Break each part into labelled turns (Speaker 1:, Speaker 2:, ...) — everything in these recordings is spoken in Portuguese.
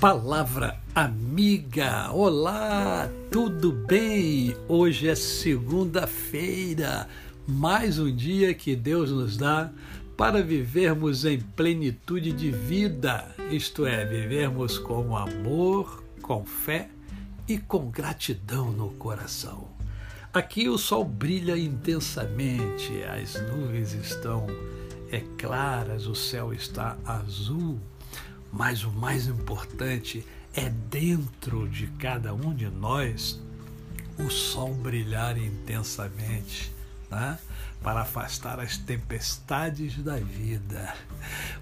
Speaker 1: Palavra amiga, olá, tudo bem? Hoje é segunda-feira, mais um dia que Deus nos dá para vivermos em plenitude de vida, isto é, vivermos com amor, com fé e com gratidão no coração. Aqui o sol brilha intensamente, as nuvens estão é, claras, o céu está azul mas o mais importante é dentro de cada um de nós o sol brilhar intensamente, né? para afastar as tempestades da vida.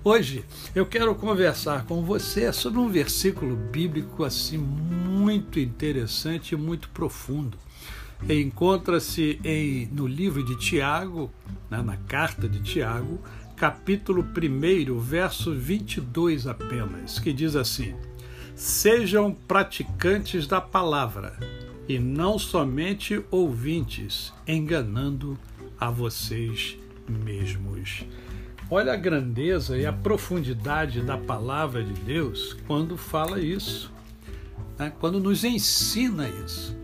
Speaker 1: Hoje eu quero conversar com você sobre um versículo bíblico assim muito interessante e muito profundo. Encontra-se no livro de Tiago, né, na carta de Tiago, capítulo 1, verso 22 apenas, que diz assim: Sejam praticantes da palavra e não somente ouvintes, enganando a vocês mesmos. Olha a grandeza e a profundidade da palavra de Deus quando fala isso, né? quando nos ensina isso,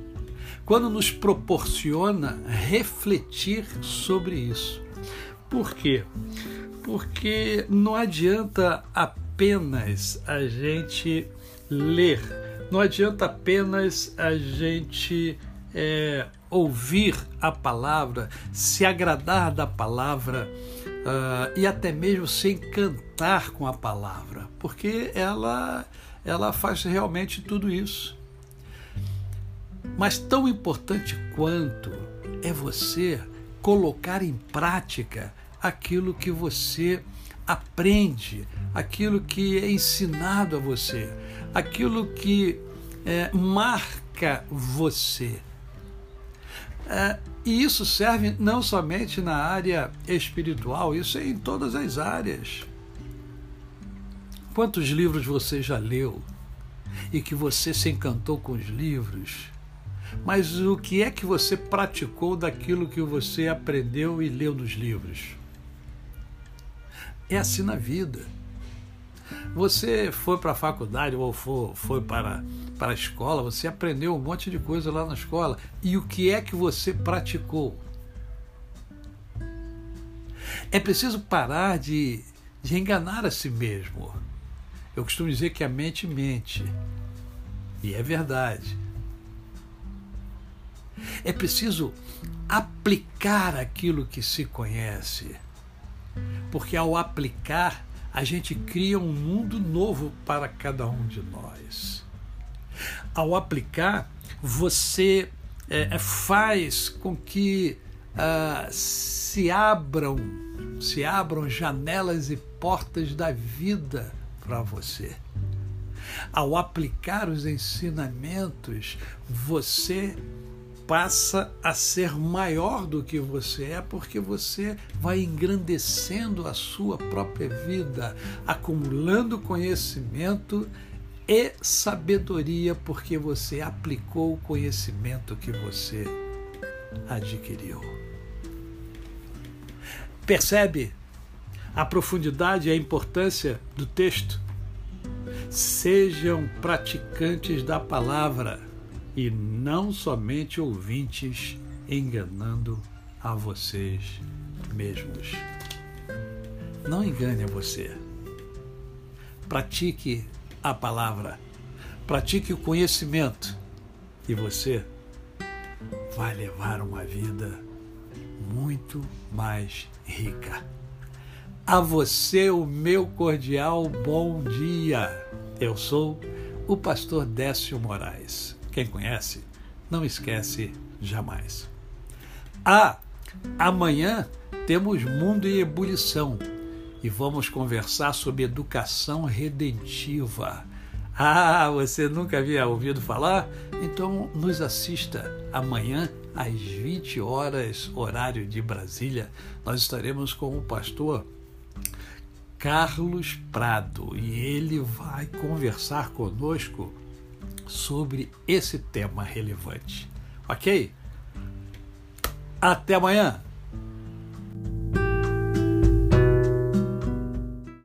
Speaker 1: quando nos proporciona refletir sobre isso. Por quê? Porque não adianta apenas a gente ler, não adianta apenas a gente é, ouvir a palavra, se agradar da palavra uh, e até mesmo se encantar com a palavra, porque ela, ela faz realmente tudo isso. Mas tão importante quanto é você colocar em prática aquilo que você aprende, aquilo que é ensinado a você, aquilo que é, marca você. É, e isso serve não somente na área espiritual, isso é em todas as áreas. Quantos livros você já leu e que você se encantou com os livros? Mas o que é que você praticou daquilo que você aprendeu e leu nos livros? É assim na vida. Você foi para a faculdade ou for, foi para, para a escola, você aprendeu um monte de coisa lá na escola. E o que é que você praticou? É preciso parar de, de enganar a si mesmo. Eu costumo dizer que a mente mente. E é verdade. É preciso aplicar aquilo que se conhece porque ao aplicar, a gente cria um mundo novo para cada um de nós. Ao aplicar, você é, é faz com que uh, se abram, se abram janelas e portas da vida para você. Ao aplicar os ensinamentos, você passa a ser maior do que você é, porque você vai engrandecendo a sua própria vida, acumulando conhecimento e sabedoria, porque você aplicou o conhecimento que você adquiriu. Percebe a profundidade e a importância do texto? Sejam praticantes da palavra e não somente ouvintes enganando a vocês mesmos. Não engane a você. Pratique a palavra, pratique o conhecimento e você vai levar uma vida muito mais rica. A você o meu cordial bom dia. Eu sou o pastor Décio Moraes. Quem conhece, não esquece jamais. Ah, amanhã temos Mundo em Ebulição e vamos conversar sobre educação redentiva. Ah, você nunca havia ouvido falar? Então nos assista amanhã às 20 horas, horário de Brasília. Nós estaremos com o pastor Carlos Prado e ele vai conversar conosco sobre esse tema relevante. Ok? Até amanhã!